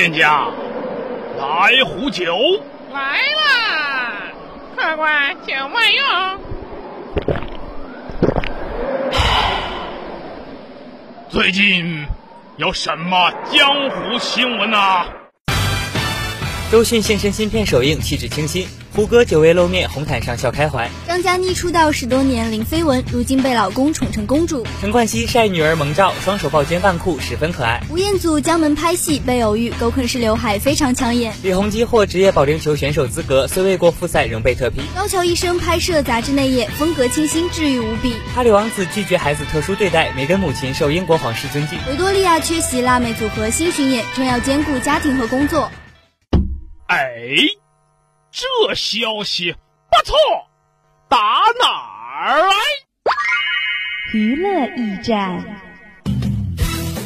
店家，来壶酒。来啦，客官酒慢用。最近有什么江湖新闻啊？周迅现身新片首映，气质清新。胡歌久未露面，红毯上笑开怀。张嘉倪出道十多年，零绯闻，如今被老公宠成公主。陈冠希晒女儿萌照，双手抱肩扮酷，十分可爱。吴彦祖江门拍戏被偶遇，狗啃式刘海非常抢眼。李弘基获职业保龄球选手资格，虽未过复赛，仍被特批。高桥医生拍摄杂志内页，风格清新，治愈无比。哈里王子拒绝孩子特殊对待，梅根母亲受英国皇室尊敬。维多利亚缺席辣妹组合新巡演，正要兼顾家庭和工作。哎，这消息不错，打哪儿来？娱乐驿站，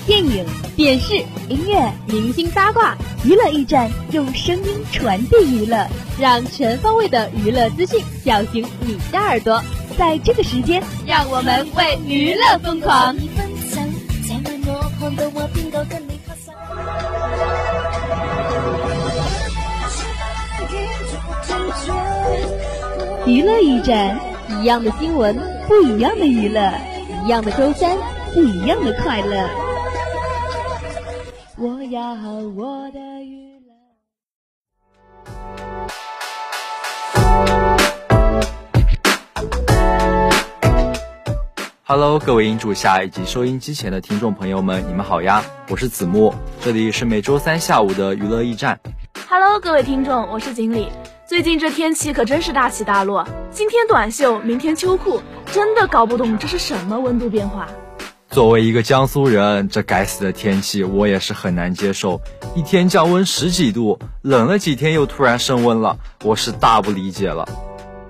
电影、电视、音乐、明星八卦，娱乐驿站用声音传递娱乐，让全方位的娱乐资讯叫醒你的耳朵。在这个时间，让我们为娱乐疯狂。娱乐驿站，一样的新闻，不一样的娱乐，一样的周三，不一样的快乐。我要我的娱乐。Hello，各位音柱下以及收音机前的听众朋友们，你们好呀！我是子木，这里是每周三下午的娱乐驿站。Hello，各位听众，我是锦鲤。最近这天气可真是大起大落，今天短袖，明天秋裤，真的搞不懂这是什么温度变化。作为一个江苏人，这该死的天气我也是很难接受。一天降温十几度，冷了几天又突然升温了，我是大不理解了。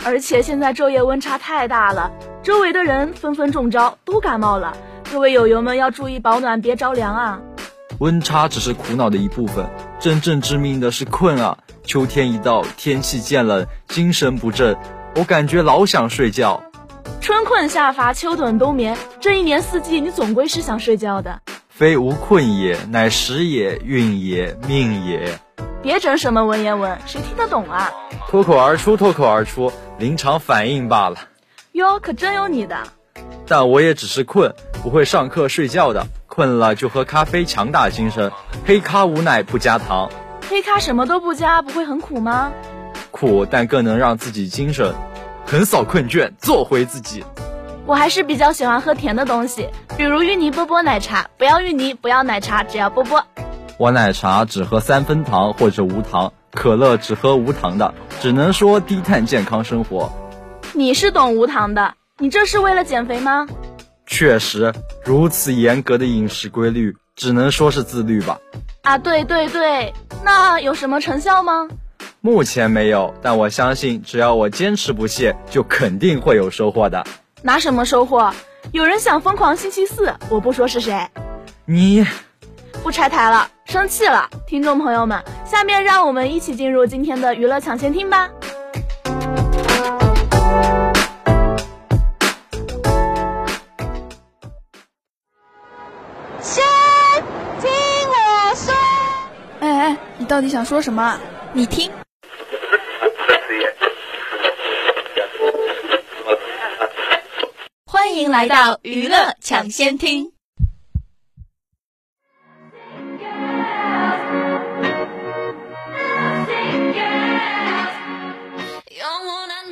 而且现在昼夜温差太大了，周围的人纷纷中招，都感冒了。各位友友们要注意保暖，别着凉啊！温差只是苦恼的一部分，真正致命的是困啊！秋天一到，天气渐冷，精神不振，我感觉老想睡觉。春困夏乏，秋短冬眠，这一年四季，你总归是想睡觉的。非无困也，乃时也，运也，命也。别整什么文言文，谁听得懂啊？脱口而出，脱口而出，临场反应罢了。哟，可真有你的！但我也只是困，不会上课睡觉的。困了就喝咖啡强打精神，黑咖无奶不加糖。黑咖什么都不加，不会很苦吗？苦，但更能让自己精神，横扫困倦，做回自己。我还是比较喜欢喝甜的东西，比如芋泥波波奶茶。不要芋泥，不要奶茶，只要波波。我奶茶只喝三分糖或者无糖，可乐只喝无糖的，只能说低碳健康生活。你是懂无糖的，你这是为了减肥吗？确实，如此严格的饮食规律，只能说是自律吧。啊，对对对，那有什么成效吗？目前没有，但我相信，只要我坚持不懈，就肯定会有收获的。拿什么收获？有人想疯狂星期四，我不说是谁。你不拆台了，生气了，听众朋友们，下面让我们一起进入今天的娱乐抢先听吧。到底想说什么？你听。欢迎来到娱乐抢先听。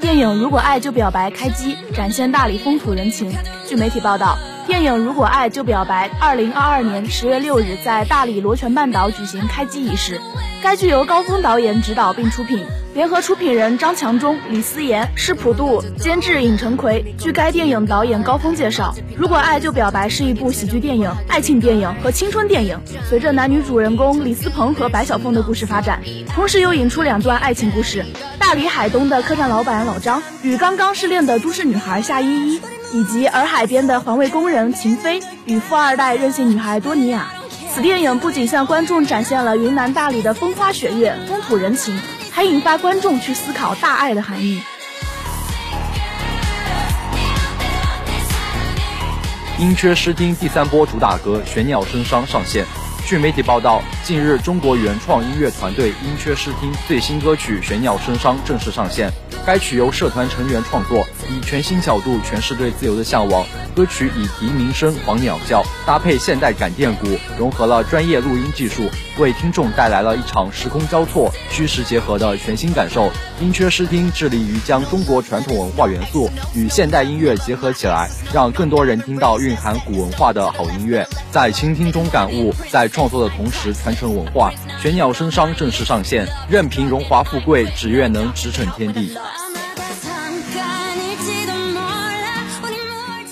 电影《如果爱就表白》开机，展现大理风土人情。据媒体报道，电影《如果爱就表白》二零二二年十月六日在大理罗泉半岛举行开机仪式。该剧由高峰导演执导并出品，联合出品人张强中、李思妍、施普度，监制尹成奎。据该电影导演高峰介绍，《如果爱就表白》是一部喜剧电影、爱情电影和青春电影。随着男女主人公李思鹏和白晓凤的故事发展，同时又引出两段爱情故事：大理海东的客栈老板老张与刚刚失恋的都市女孩夏依依，以及洱海边的环卫工人秦飞与富二代任性女孩多尼亚。此电影不仅向观众展现了云南大理的风花雪月、风土人情，还引发观众去思考大爱的含义。音缺失听第三波主打歌《玄鸟声伤》上线，据媒体报道，近日中国原创音乐团队音缺视听最新歌曲《玄鸟声伤》正式上线。该曲由社团成员创作，以全新角度诠释对自由的向往。歌曲以笛鸣声、黄鸟叫搭配现代感电鼓，融合了专业录音技术，为听众带来了一场时空交错、虚实结合的全新感受。音缺视听致力于将中国传统文化元素与现代音乐结合起来，让更多人听到蕴含古文化的好音乐，在倾听中感悟，在创作的同时传承文化。玄鸟声商正式上线，任凭荣华富贵，只愿能驰骋天地。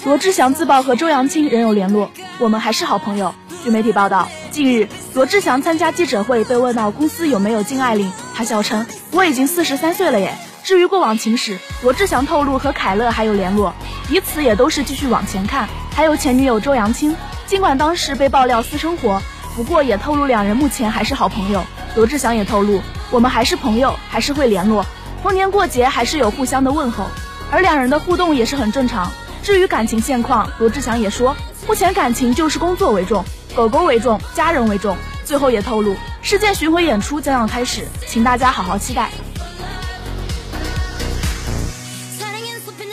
罗志祥自曝和周扬青仍有联络，我们还是好朋友。据媒体报道，近日罗志祥参加记者会，被问到公司有没有敬爱令，他笑称：“我已经四十三岁了耶。”至于过往情史，罗志祥透露和凯乐还有联络，彼此也都是继续往前看。还有前女友周扬青，尽管当时被爆料私生活，不过也透露两人目前还是好朋友。罗志祥也透露：“我们还是朋友，还是会联络，逢年过节还是有互相的问候，而两人的互动也是很正常。”至于感情现况，罗志祥也说，目前感情就是工作为重，狗狗为重，家人为重。最后也透露，世界巡回演出将要开始，请大家好好期待。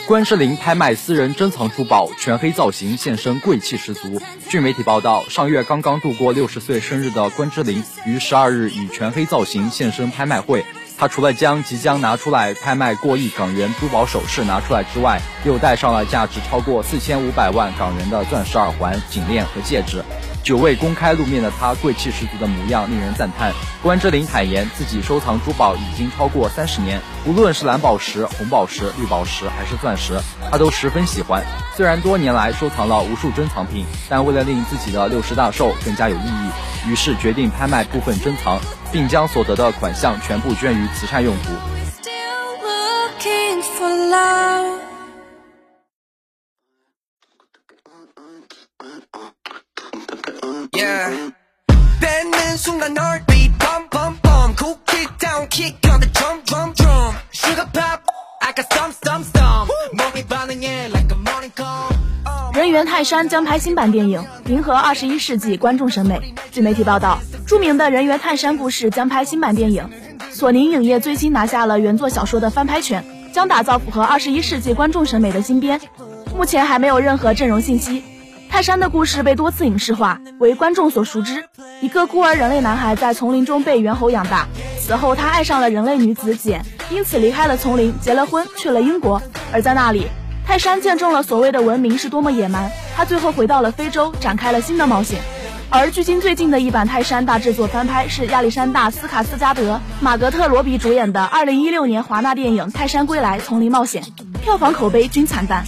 关之琳拍卖私人珍藏珠宝，全黑造型现身，贵气十足。据媒体报道，上月刚刚度过六十岁生日的关之琳，于十二日以全黑造型现身拍卖会。她除了将即将拿出来拍卖过亿港元珠宝首饰拿出来之外，又戴上了价值超过四千五百万港元的钻石耳环、颈链和戒指。久未公开露面的他，贵气十足的模样令人赞叹。关之琳坦言，自己收藏珠宝已经超过三十年，无论是蓝宝石、红宝石、绿宝石还是钻石，他都十分喜欢。虽然多年来收藏了无数珍藏品，但为了令自己的六十大寿更加有意义，于是决定拍卖部分珍藏。并将所得的款项全部捐于慈善用途。人猿泰山将拍新版电影，迎合二十一世纪观众审美。据媒体报道。著名的人猿泰山故事将拍新版电影，索尼影业最新拿下了原作小说的翻拍权，将打造符合二十一世纪观众审美的新编。目前还没有任何阵容信息。泰山的故事被多次影视化，为观众所熟知。一个孤儿人类男孩在丛林中被猿猴养大，此后他爱上了人类女子简，因此离开了丛林，结了婚，去了英国。而在那里，泰山见证了所谓的文明是多么野蛮。他最后回到了非洲，展开了新的冒险。而距今最近的一版泰山大制作翻拍是亚历山大·斯卡斯加德、马格特·罗比主演的2016年华纳电影《泰山归来：丛林冒险》，票房口碑均惨淡。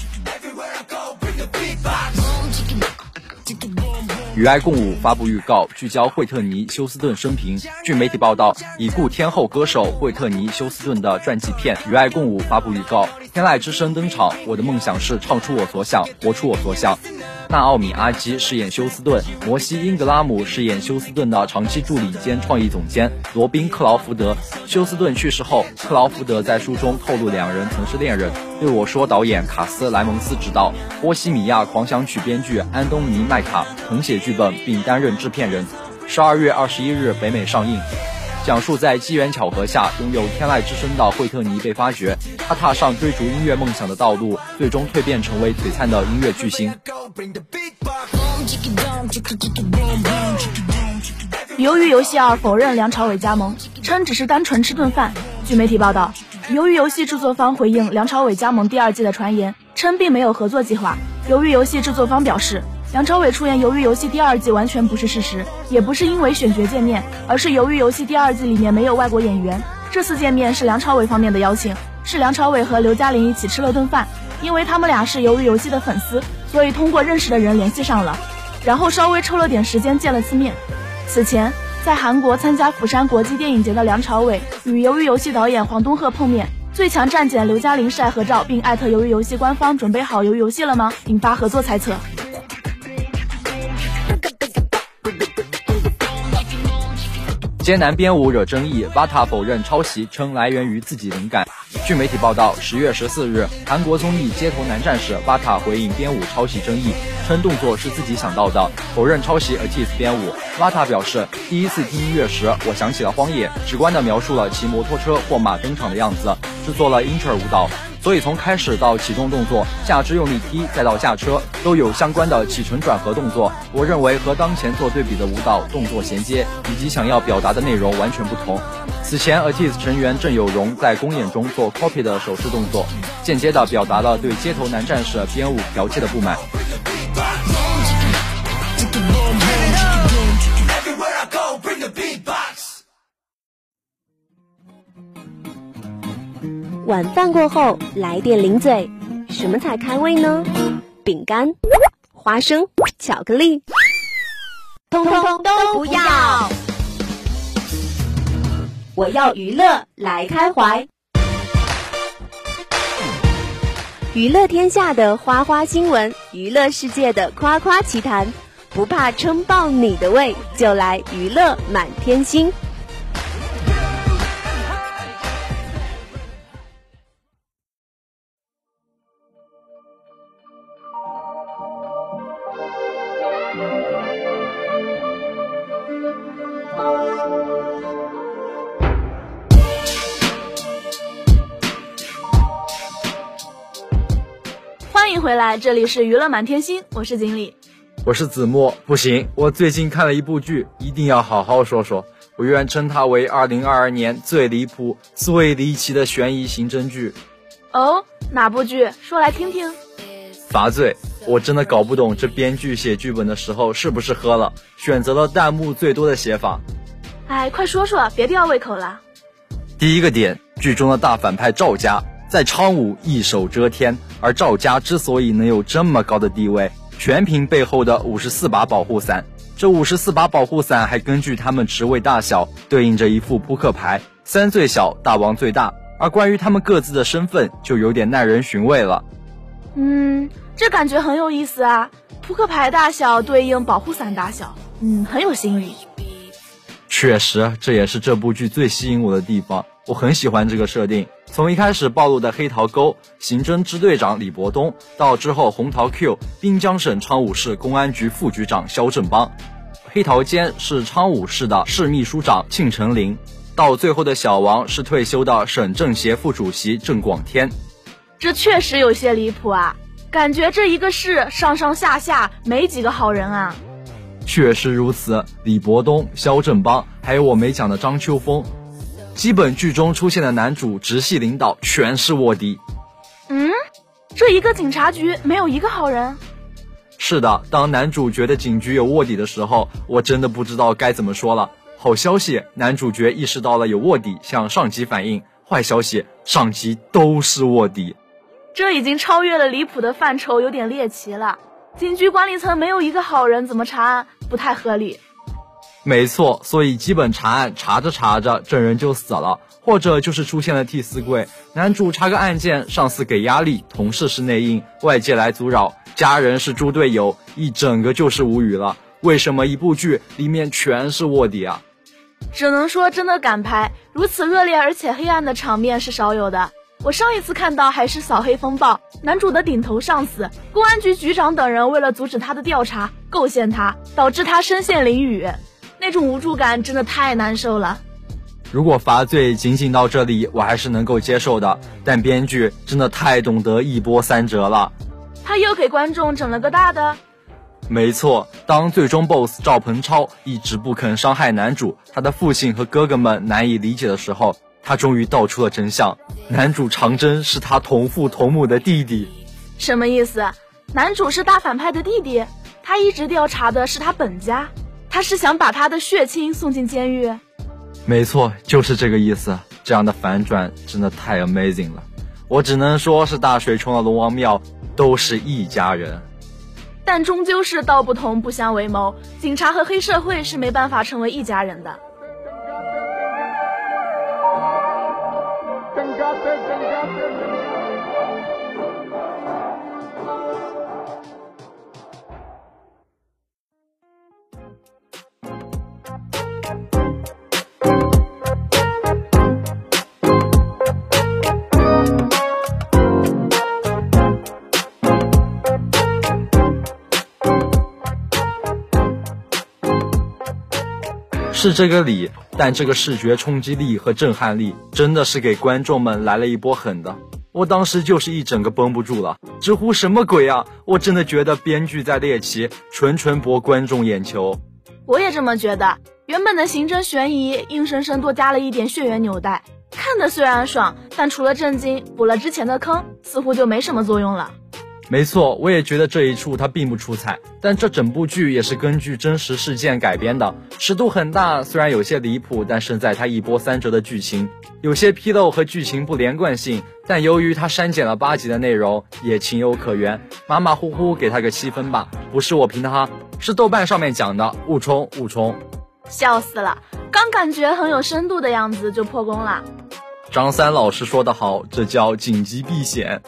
与爱共舞发布预告，聚焦惠特尼·休斯顿生平。据媒体报道，已故天后歌手惠特尼·休斯顿的传记片《与爱共舞》发布预告，天籁之声登场。我的梦想是唱出我所想，活出我所想。纳奥米·阿基饰演休斯顿，摩西·英格拉姆饰演休斯顿的长期助理兼创意总监罗宾·克劳福德。休斯顿去世后，克劳福德在书中透露两人曾是恋人，对我说：“导演卡斯莱蒙斯执导，《波西米亚狂想曲》编剧安东尼·麦卡誊写剧本并担任制片人。”十二月二十一日北美上映。讲述在机缘巧合下拥有天籁之声的惠特尼被发掘，他踏上追逐音乐梦想的道路，最终蜕变成为璀璨的音乐巨星。鱿鱼游戏二否认梁朝伟加盟，称只是单纯吃顿饭。据媒体报道，鱿鱼游戏制作方回应梁朝伟加盟第二季的传言，称并没有合作计划。鱿鱼游戏制作方表示。梁朝伟出演《鱿鱼游戏》第二季完全不是事实，也不是因为选角见面，而是《鱿鱼游戏》第二季里面没有外国演员。这次见面是梁朝伟方面的邀请，是梁朝伟和刘嘉玲一起吃了顿饭，因为他们俩是《鱿鱼游戏》的粉丝，所以通过认识的人联系上了，然后稍微抽了点时间见了次面。此前在韩国参加釜山国际电影节的梁朝伟与《鱿鱼游戏》导演黄东赫碰面，最强战警刘嘉玲晒合照，并艾特《鱿鱼游戏》官方准备好《鱿鱼游戏》了吗？引发合作猜测。艰难编舞惹争议，Vata 否认抄袭，称来源于自己灵感。据媒体报道，十月十四日，韩国综艺《街头男战士》Vata 回应编舞抄袭争议，称动作是自己想到的，否认抄袭 Atis 编舞。Vata 表示，第一次听音乐时，我想起了荒野，直观地描述了骑摩托车或马登场的样子，制作了 Inter 舞蹈。所以从开始到启动动作，下肢用力踢，再到下车，都有相关的起承转合动作。我认为和当前做对比的舞蹈动作衔接以及想要表达的内容完全不同。此前，Atis 成员郑有荣在公演中做 copy 的手势动作，间接的表达了对街头男战士编舞剽窃的不满。晚饭过后来点零嘴，什么才开胃呢？饼干、花生、巧克力，通通都不要。我要娱乐来开怀，娱乐天下的花花新闻，娱乐世界的夸夸奇谈，不怕撑爆你的胃，就来娱乐满天星。欢迎回来，这里是娱乐满天星，我是锦鲤，我是子墨。不行，我最近看了一部剧，一定要好好说说。我愿称它为二零二二年最离谱、最离奇的悬疑刑侦剧。哦，哪部剧？说来听听。罚罪。我真的搞不懂这编剧写剧本的时候是不是喝了，选择了弹幕最多的写法。哎，快说说，别吊胃口了。第一个点，剧中的大反派赵家在昌武一手遮天，而赵家之所以能有这么高的地位，全凭背后的五十四把保护伞。这五十四把保护伞还根据他们职位大小对应着一副扑克牌，三最小，大王最大。而关于他们各自的身份，就有点耐人寻味了。嗯。这感觉很有意思啊！扑克牌大小对应保护伞大小，嗯，很有新意。确实，这也是这部剧最吸引我的地方。我很喜欢这个设定。从一开始暴露的黑桃沟刑侦支队长李伯东，到之后红桃 Q 滨江省昌武市公安局副局长肖正邦，黑桃尖是昌武市的市秘书长庆成林，到最后的小王是退休的省政协副主席郑广天。这确实有些离谱啊！感觉这一个市上上下下没几个好人啊，确实如此。李伯东、肖正邦，还有我没讲的张秋风，基本剧中出现的男主直系领导全是卧底。嗯，这一个警察局没有一个好人。是的，当男主觉得警局有卧底的时候，我真的不知道该怎么说了。好消息，男主角意识到了有卧底，向上级反映。坏消息，上级都是卧底。这已经超越了离谱的范畴，有点猎奇了。警局管理层没有一个好人，怎么查案？不太合理。没错，所以基本查案查着查着，证人就死了，或者就是出现了替死鬼。男主查个案件，上司给压力，同事是内应，外界来阻扰，家人是猪队友，一整个就是无语了。为什么一部剧里面全是卧底啊？只能说真的敢拍，如此恶劣而且黑暗的场面是少有的。我上一次看到还是扫黑风暴，男主的顶头上司公安局局长等人为了阻止他的调查，构陷他，导致他身陷囹圄，那种无助感真的太难受了。如果罚罪仅仅到这里，我还是能够接受的，但编剧真的太懂得一波三折了。他又给观众整了个大的。没错，当最终 BOSS 赵鹏超一直不肯伤害男主，他的父亲和哥哥们难以理解的时候。他终于道出了真相，男主长征是他同父同母的弟弟。什么意思？男主是大反派的弟弟？他一直调查的是他本家，他是想把他的血亲送进监狱？没错，就是这个意思。这样的反转真的太 amazing 了，我只能说是大水冲了龙王庙，都是一家人。但终究是道不同不相为谋，警察和黑社会是没办法成为一家人的。是这个理，但这个视觉冲击力和震撼力真的是给观众们来了一波狠的。我当时就是一整个绷不住了，直呼什么鬼啊！我真的觉得编剧在猎奇，纯纯博观众眼球。我也这么觉得，原本的刑侦悬疑，硬生生多加了一点血缘纽带，看的虽然爽，但除了震惊，补了之前的坑，似乎就没什么作用了。没错，我也觉得这一处它并不出彩，但这整部剧也是根据真实事件改编的，尺度很大，虽然有些离谱，但胜在它一波三折的剧情，有些纰漏和剧情不连贯性，但由于它删减了八集的内容，也情有可原，马马虎虎给它个七分吧，不是我评的哈，是豆瓣上面讲的，误冲误冲，笑死了，刚感觉很有深度的样子就破功了。张三老师说的好，这叫紧急避险。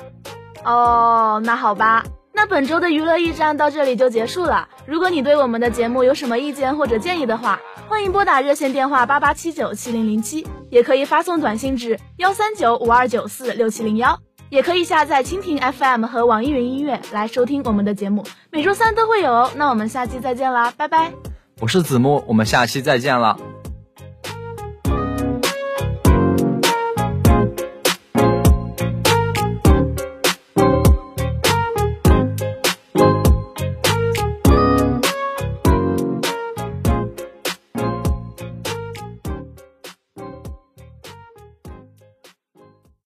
哦，那好吧，那本周的娱乐驿站到这里就结束了。如果你对我们的节目有什么意见或者建议的话，欢迎拨打热线电话八八七九七零零七，也可以发送短信至幺三九五二九四六七零幺，也可以下载蜻蜓 FM 和网易云音乐来收听我们的节目，每周三都会有哦。那我们下期再见啦，拜拜。我是子木，我们下期再见了。